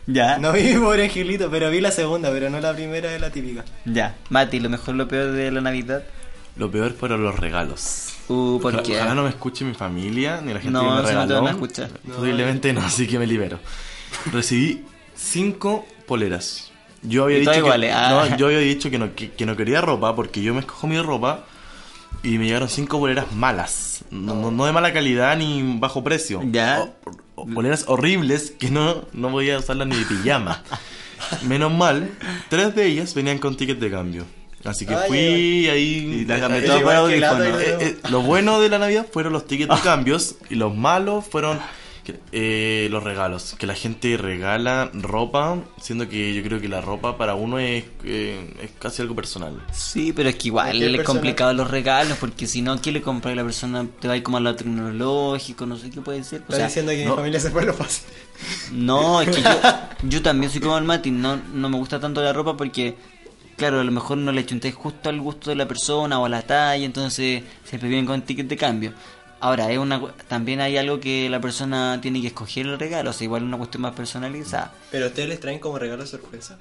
Ya, No vi mi pobre angelito, pero vi la segunda, pero no la primera de la típica. ya. Mati, lo mejor lo peor de la Navidad. Lo peor fueron los regalos. Uh, ¿por Ojalá- qué? Ojalá no me escuche mi familia ni la gente No, que me si no te regaló. van a escuchar. Posiblemente no, así que me libero. Recibí cinco poleras. Yo había Y dicho todas que, iguales, ah. no, yo había dicho que no, que, que no quería ropa porque yo me escojo mi ropa y me llegaron cinco poleras malas. No, no- no de mala calidad ni bajo precio. Ya. O- o- poleras horribles que no, no voy a usarlas ni de pijama. Menos mal, tres de ellas venían con ticket de cambio. Así que Ay, fui ahí. Y las cambié eh, eh, lo bueno de la Navidad fueron los tickets de cambios y los malos fueron Que, eh, los regalos. Que la gente regala ropa, siendo que yo creo que la ropa para uno es, eh, es casi algo personal. Sí, pero es que igual es persona- complicado los regalos, porque si no, ¿qué le compra a la persona? Te va a ir como a lo tecnológico, no sé qué puede ser. O Estás sea, diciendo que no. mi familia se fue lo fácil. No, es que yo, yo también soy como el Mati, no, no me gusta tanto la ropa porque, claro, a lo mejor no le chunté justo al gusto de la persona o a la talla, entonces siempre vienen con ticket de cambio. Ahora, es una, también hay algo que la persona tiene que escoger el regalo, o sea, igual una cuestión más personalizada. Pero ustedes les traen como regalo sorpresa.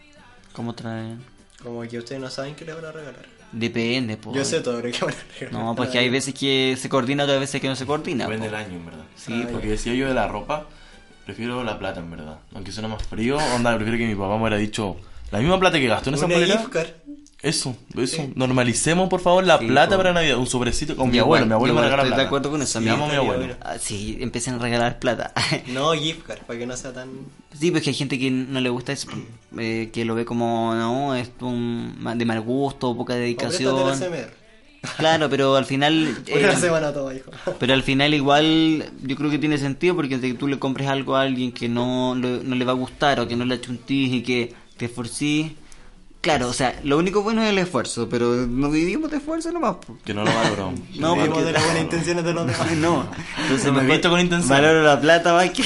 ¿Cómo traen? Como que ustedes no saben qué les van a regalar. Depende, pues. Yo sé todo lo que van a regalar. No, porque hay veces que se coordina, otras veces que no se coordina. Depende del año, en verdad. Sí, porque decía yo de la ropa, prefiero la plata, en verdad. Aunque suena más frío, onda, prefiero que mi papá me hubiera dicho la misma plata que gastó en esa polera. Eso, eso. Normalicemos, por favor, la Sí, plata para Navidad. Un sobrecito con mi abuelo. Mi abuelo me regala estoy de plata. acuerdo con eso, amigo. amo a mi abuelo. Ah, sí, empiecen a regalar plata. No, gift card, para que no sea tan... Sí, pues que hay gente que no le gusta eso, eh, que lo ve como, no, es un, de mal gusto, poca dedicación. Claro, pero al final... eh, Una semana todo, hijo. pero al final igual yo creo que tiene sentido porque si tú le compres algo a alguien que no, le- no le va a gustar o que no le achuntís y que te esforcís... Claro, o sea, lo único bueno es el esfuerzo, pero no vivimos de esfuerzo nomás. po. Que no lo valoró. No, Vivimos porque- de las buenas intenciones de los demás. No, entonces No me he visto con intención. Valoro la plata más que...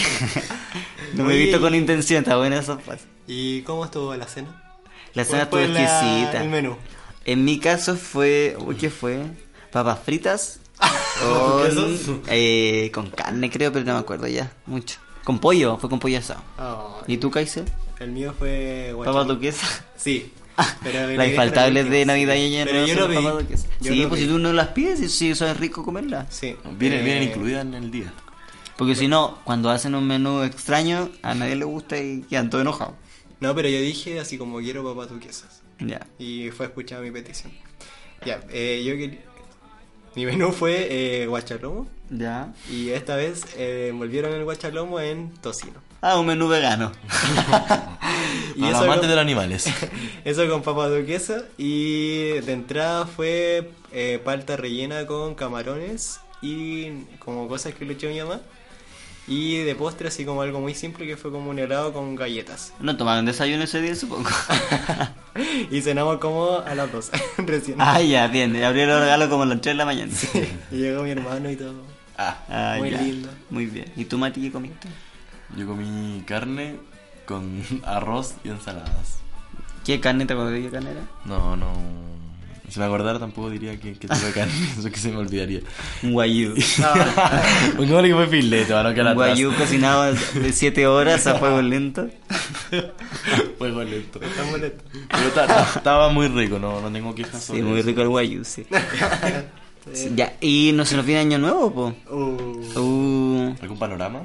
no me he visto con intención, está buena esa frase. ¿Y cómo estuvo la cena? La cena estuvo ¿Cuál fue la- exquisita. el menú? En mi caso fue. Uy, ¿qué fue? Papas fritas. ¿Con eh, con carne, creo, pero no me acuerdo ya. Mucho. Con pollo, fue con pollo asado. Ah, ¿Y tú, Kaiser? el mío fue... ¿Papas duquesas? Sí. Pero Las infaltables de Navidad y Año Pero Nuevo yo son lo. Yo Sí, lo pues si tú no las pides, sí, sí, eso es rico comerlas. Sí. Vienen, Eh, vienen incluidas en el día. Porque si no, cuando hacen un menú extraño, a nadie le gusta y quedan todos enojados. No, pero yo dije así como quiero papas duquesas. Ya. Y fue escuchada mi petición. Ya, eh, yo que... Mi menú fue eh, guachalomo. Ya. Y esta vez eh, envolvieron el guachalomo en tocino. Ah, un menú vegano. Y amantes con- de los animales. Eso con papas duquesa. Y de entrada fue eh, palta rellena con camarones y como cosas que le echó mi mamá. Y de postre así como algo muy simple que fue como un helado con galletas. No tomaron desayuno ese día, supongo. y cenamos como a las 12 recién. ah, ya, bien. Abrieron los regalos como a las 3 de la mañana. Y llegó mi hermano y todo. Ah, Ah, Muy ya. lindo. Muy bien. ¿Y tú, Mati, qué comiste? Yo comí carne con arroz y ensaladas. ¿Qué carne te acordás de qué carne era? No, no. Si me acordara tampoco diría que, que tuve carne, eso que se me olvidaría. Un guayú. Pongámosle que fue filete, para no quedar Un guayú cocinado de 7 horas a fuego lento. Fuego lento. Está molesto. Pero ta- ta- estaba muy rico, no, no tengo quejas Sí, sobre muy eso. rico el guayú, sí. Sí, Ya, y no se nos viene año nuevo, po. Uh, Uh, ¿Algún panorama?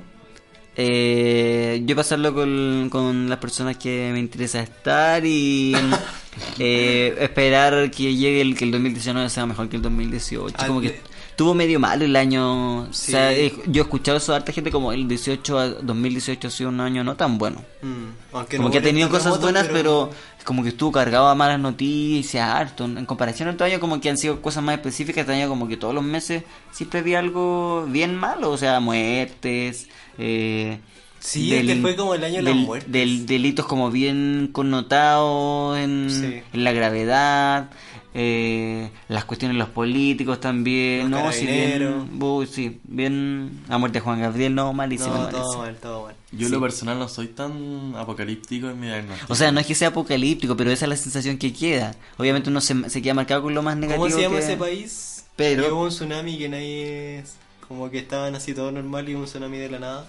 Eh, yo pasarlo con, con las personas que me interesa estar y eh, esperar que llegue el que el 2019 sea mejor que el 2018. Ah, Como que eh. estuvo medio malo el año. Sí. O sea, eh, yo he escuchado eso de harta gente como el 18 a 2018 ha sido un año no tan bueno. mm, aunque como no que ha tenido cosas buenas, pero... como que estuvo cargado a malas noticias, harto. En comparación a otro año, como que han sido cosas más específicas. Este año, como que todos los meses siempre había algo bien malo, o sea, muertes. Eh, Sí, es que fue como el año de las del- muertes. del- delitos como bien connotados en, Sí. en la gravedad. eh, las cuestiones de los políticos también, Los ¿no? Sí, bien, uy, sí, bien. La muerte de Juan Gabriel, no, malísimo. No, malísimo. todo mal, todo mal. Yo en Sí. lo personal no soy tan apocalíptico en mi diagnóstico. O sea, no es que sea apocalíptico, pero esa es la sensación que queda. Obviamente uno se, se queda marcado con lo más negativo. ¿Cómo se llama que- ese país? Pero- Que hubo un tsunami que nadie... Como que estaban así todo normal y hubo un tsunami de la nada.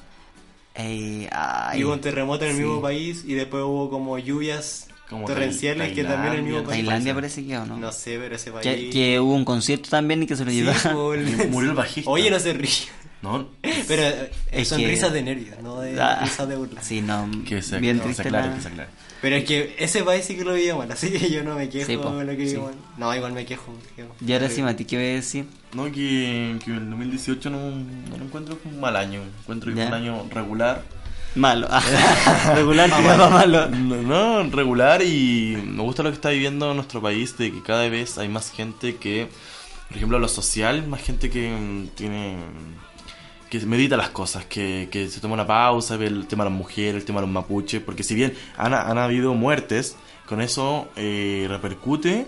Ay, y hubo un terremoto en el sí. mismo país y después hubo como lluvias Como torrenciales que también en el mismo país. Tailandia parece que o no. No sé, pero ese país... que, que hubo un concierto también y que se lo Sí, llevaron. el- Murió el bajista. Oye, no se ríe. No, Pero eh, Es son que- risas de nervios, no de Ah, risas de burla. Sí, no. que se, bien triste aclare, la- que se aclare. Pero es que ese país sí que lo veía mal, así que yo no me quejo Sí, po, de lo que sí. No, igual me quejo. me quejo. Y ahora sí, Mati, ¿qué voy a decir? No, que, que el 2018 no, no lo encuentro como un mal año. Encuentro que un año regular. Malo. Regular tiraba malo. No, no, regular y me gusta lo que está viviendo nuestro país de que cada vez hay más gente que, por ejemplo, lo social, más gente que mm, tiene que medita las cosas, que, que se toma una pausa, ve el tema de las mujeres, el tema de los mapuches, porque si bien han, han habido muertes, con eso eh, repercute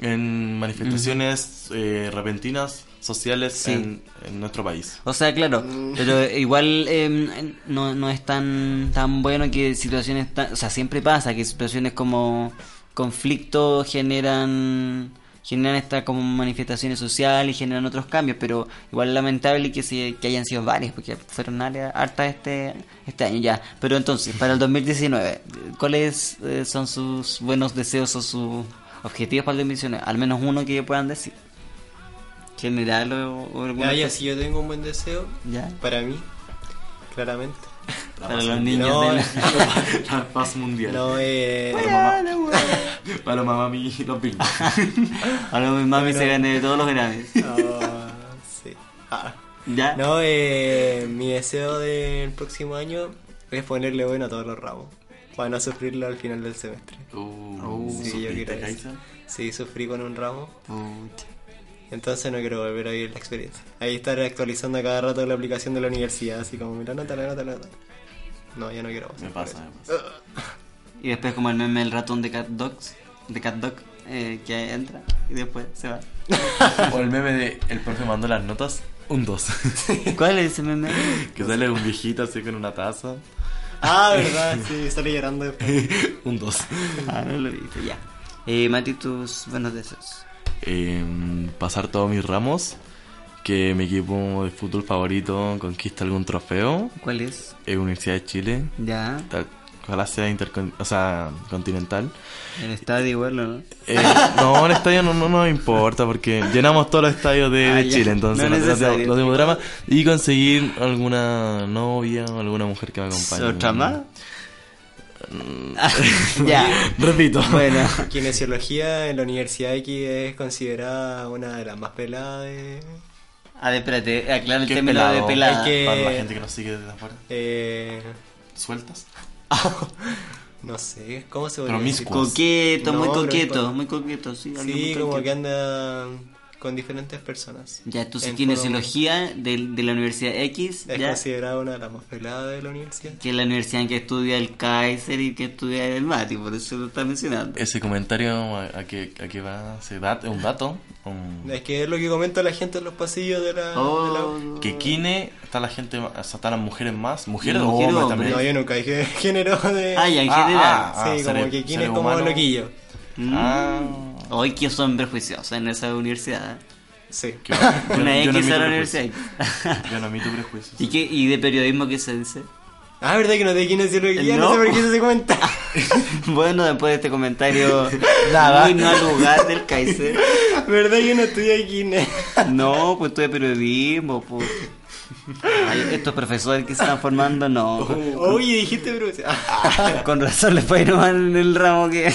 en manifestaciones eh, repentinas sociales Sí. en, en nuestro país. O sea, claro, pero igual eh, no, no es tan, tan bueno que situaciones tan... O sea, siempre pasa que situaciones como conflicto generan generan estas como manifestaciones sociales y generan otros cambios, pero igual es lamentable que, se, que hayan sido varias, porque fueron hartas este, este año ya. Pero entonces, para el 2019, ¿cuáles eh, son sus buenos deseos o sus objetivos para el 2019? Al menos uno que puedan decir. General o, o alguna Ya, si yo tengo un buen deseo, Ya. para mí, claramente. Para los niños No, de la... La paz mundial. No, eh, Para los mamá y los Bills. Ahora mi mami Bueno. se gane todos los Grammys. ah, sí. Ah. ¿Ya? No, eh, mi deseo del próximo año es ponerle bueno a todos los ramos. Para no sufrirlo al final del semestre. Uh, sí, yo ¿sufriste, quiero eso. Sí, sufrí con un ramo. Pucha. Entonces no quiero volver a vivir la experiencia. Ahí estar actualizando a cada rato la aplicación de la universidad, así como, mira, nota, la nota, la nota. No, ya no quiero pasar Me pasa, me pasa. Y después como el meme del ratón de Cat Dogs, de Cat Dog, eh, que entra y después se va. O el meme de el profe mandó las notas, un 2. ¿Cuál es ese meme? que sale un viejito así con una taza, Ah, verdad, sí, sale llorando después. un 2. Ah, no lo he visto, ya. Eh, Mati, tus buenos deseos. Em, pasar todos mis ramos, que mi equipo de fútbol favorito conquista algún trofeo, ¿Cuál es? eh, Universidad de Chile, Ya, ojalá sea intercon- o sea, continental. el estadio igual, ¿no? Eh, no, el estadio no, no nos importa porque llenamos todos los estadios de, Ah, de ya. Chile, entonces No no, no tenemos drama. Y conseguir alguna novia o alguna mujer que me acompañe. ¿Otra más? ya. Repito. Bueno. Kinesiología en la Universidad X es considerada una de las más peladas de... A ver, espérate, aclara el ¿Qué término de pelado? pelada. Que- Para la gente que nos sigue desde afuera. Eh, ¿Sueltas? no sé, ¿cómo se podría decir? Promiscuo. Coqueto, No, muy coqueto, muy coqueto, sí. alguien Sí, muy como que anda con diferentes personas. Ya, entonces En kinesiología de, de la Universidad X, Es ya, considerada una de las más peladas de la universidad. que es la universidad en que estudia el Kaiser y que estudia el Mati, por eso lo está mencionando. Ese comentario, ¿a, a qué, a qué va? ¿Se da un dato? Un- Es que es lo que comenta la gente en los pasillos de la... de la- Oh, Que Kine está la gente, o sea, están las mujeres más. ¿Mujeres o hombres también? No, yo nunca dije género de... Ah, ya, en Ah, general. ah, ah, sí, seres- como que quién es como humanos. loquillo. Mm. Ah. Hoy que son prejuiciosos en esa universidad. Sí. Que Una yo no X emito a la universidad. Yo no emito prejuicios. ¿Y, qué, ¿Y de periodismo qué se dice? Ah, ¿verdad que no te kinesiología? No, No. sé por qué se cuenta. bueno, después de este comentario Nada. muy no al lugar del Kaiser. ¿Verdad que no estudié kine? No, pues estudié periodismo, pues. Ay, estos profesores que se están formando, no. Oye, dijiste, bro. Con razón les fue nomás en el ramo que.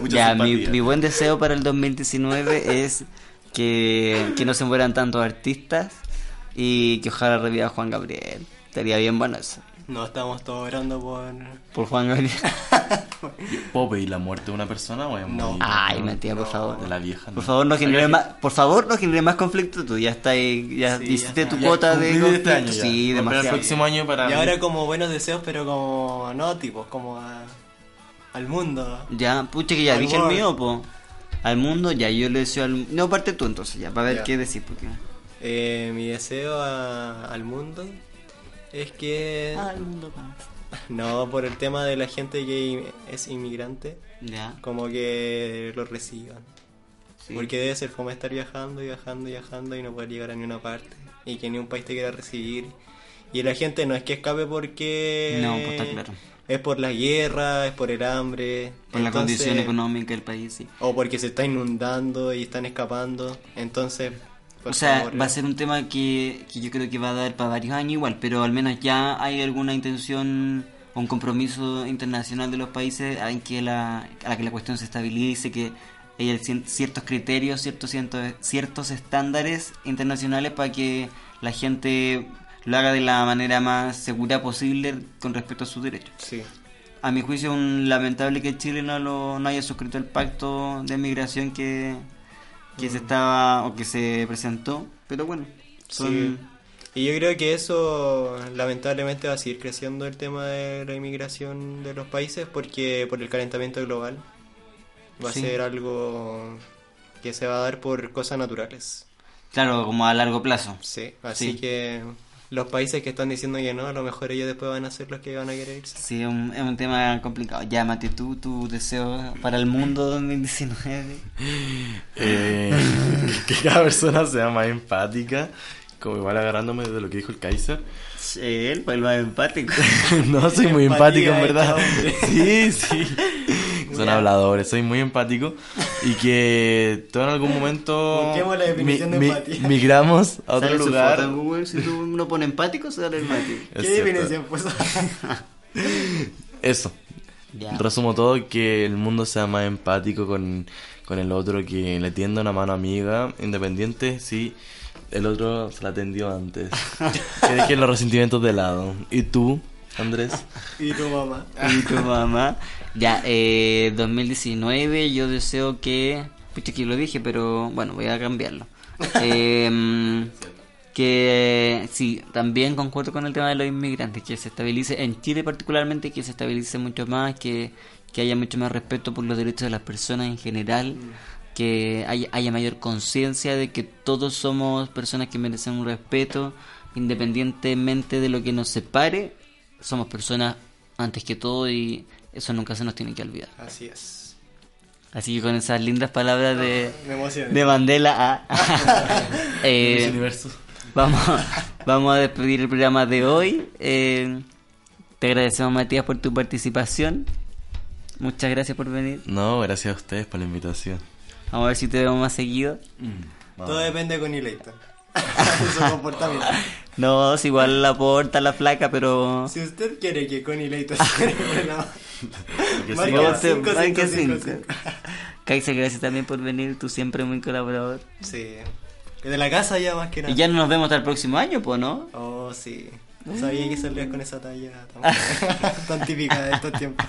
Mucha ya, mi, mi buen deseo para el 2019 es que, que no se mueran tantos artistas y que ojalá reviva Juan Gabriel. Estaría bien bueno eso. No estamos todos orando por... Por Juan Gabriel. ¿Puedo pedir la muerte de una persona o es No. muy- Ay, mentira, por favor. De la vieja. Por ¿no? favor, no genere más, por favor, no genere más conflicto. Tú ya está ahí, ya Sí, hiciste ya tu cuota de conflicto. este año ya. Sí, demasiado. el próximo año para. Y ahora como buenos deseos, pero como... No, tipo, como a- al mundo. Ya, pucha que ya Al dije el mío, po. Al mundo, ya, yo le deseo al... No, parte tú entonces, ya, para ver Ya. qué decir, porque... Eh, mi deseo a- al mundo es que... Al mundo. No, por el tema de la gente que es inmigrante, Ya, como que lo reciban. sí. Porque debe ser fome estar viajando, viajando, viajando y no poder llegar a ni una parte. Y que ni un país te quiera recibir. Y la gente no es que escape porque... No, pues está claro. Es por la guerra, es por el hambre. Por la condición económica del país, sí. O porque se está inundando y están escapando. Entonces... por o sea, favor, va a ser un tema que, que yo creo que va a dar para varios años igual, pero al menos ya hay alguna intención o un compromiso internacional de los países en que la, a la que la cuestión se estabilice, que haya cien- ciertos criterios, ciertos, ciertos estándares internacionales para que la gente lo haga de la manera más segura posible con respecto a sus derechos. Sí. A mi juicio es un lamentable que Chile no, lo, no haya suscrito el pacto de migración que que se estaba o que se presentó, pero bueno, son... Sí. Y yo creo que eso lamentablemente va a seguir creciendo el tema de la inmigración de los países porque por el calentamiento global va Sí. a ser algo que se va a dar por cosas naturales. Claro, como a largo plazo. Sí, así Sí. que los países que están diciendo que no, a lo mejor ellos después van a ser los que van a querer irse. Sí, es un, es un tema complicado. Llámate tú, tu deseo para el mundo 2019. Eh, que cada persona sea más empática, como igual agarrándome de lo que dijo el Kaiser. Él fue el más empático. no, soy muy Empatía empático en verdad. este Sí, sí. Son habladores, soy muy empático. Y que todo en algún momento la definición de empatía. migramos a otro Sale su lugar. foto en Google, si tú no pones empático, sale empático. ¿Qué cierto. definición pues? Eso. Ya. Resumo todo, que el mundo sea más empático con, con el otro, que le tienda una mano amiga, independiente si el otro se la atendió antes. que dejen los resentimientos de lado. ¿Y tú, Andrés? y tu mamá. Y tu mamá. Ya, eh, 2019, yo deseo que. Pucha, que lo dije, pero bueno, voy a cambiarlo. Eh, que sí, también concuerdo con el tema de los inmigrantes, que se estabilice en Chile particularmente, que se estabilice mucho más, que, que haya mucho más respeto por los derechos de las personas en general, que haya, haya mayor conciencia de que todos somos personas que merecen un respeto, independientemente de lo que nos separe, somos personas antes que todo y eso nunca se nos tiene que olvidar. Así es. Así que con esas lindas palabras de, emocioné. de Mandela a... eh, Miss Universo. Vamos, vamos a despedir el programa de hoy. Eh, te agradecemos, Matías, por tu participación. Muchas gracias por venir. No, gracias a ustedes por la invitación. Vamos a ver si te vemos más seguido. Todo depende de Connie Leighton. Su comportamiento. No, si igual la porta la flaca, pero... Si usted quiere que Connie Leighton se bueno, Que marca sí, Vamos a cinco, hacer- cinco, marca cinco, cinco. cinco. Kaiser, gracias también por venir. Tú siempre muy colaborador. Sí. De la casa ya más que nada. Y ya no nos vemos hasta el próximo año, pues, ¿no? Oh, sí. No sabía que salías con esa talla tan, tan típica de estos tiempos.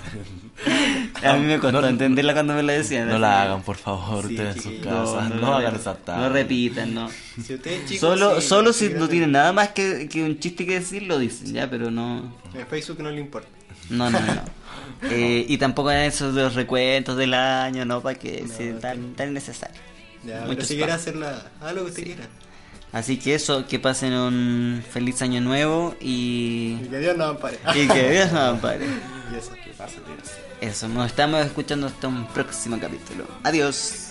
A mí me costó No- entenderla cuando me la decían. No la hagan, por favor, Sí, ustedes en sus casas. No, hagan esa talla. No repitan, no. Si ustedes chicos. solo sí, solo sí, si no tienen nada más que, que un chiste que decir, lo dicen, ya, pero no... En Facebook no le importa. No, no, no. Eh, y tampoco en esos de los recuentos del año, ¿no? Para que No, sea tan, tan innecesario. Ya, Mucho pero si quiere hacerla, haga lo que usted quiera. Así que eso, que pasen un feliz año nuevo y, Y que Dios nos ampare. y que Dios nos ampare. Y eso. Que pase, tío. Eso, nos estamos escuchando hasta un próximo capítulo. Adiós.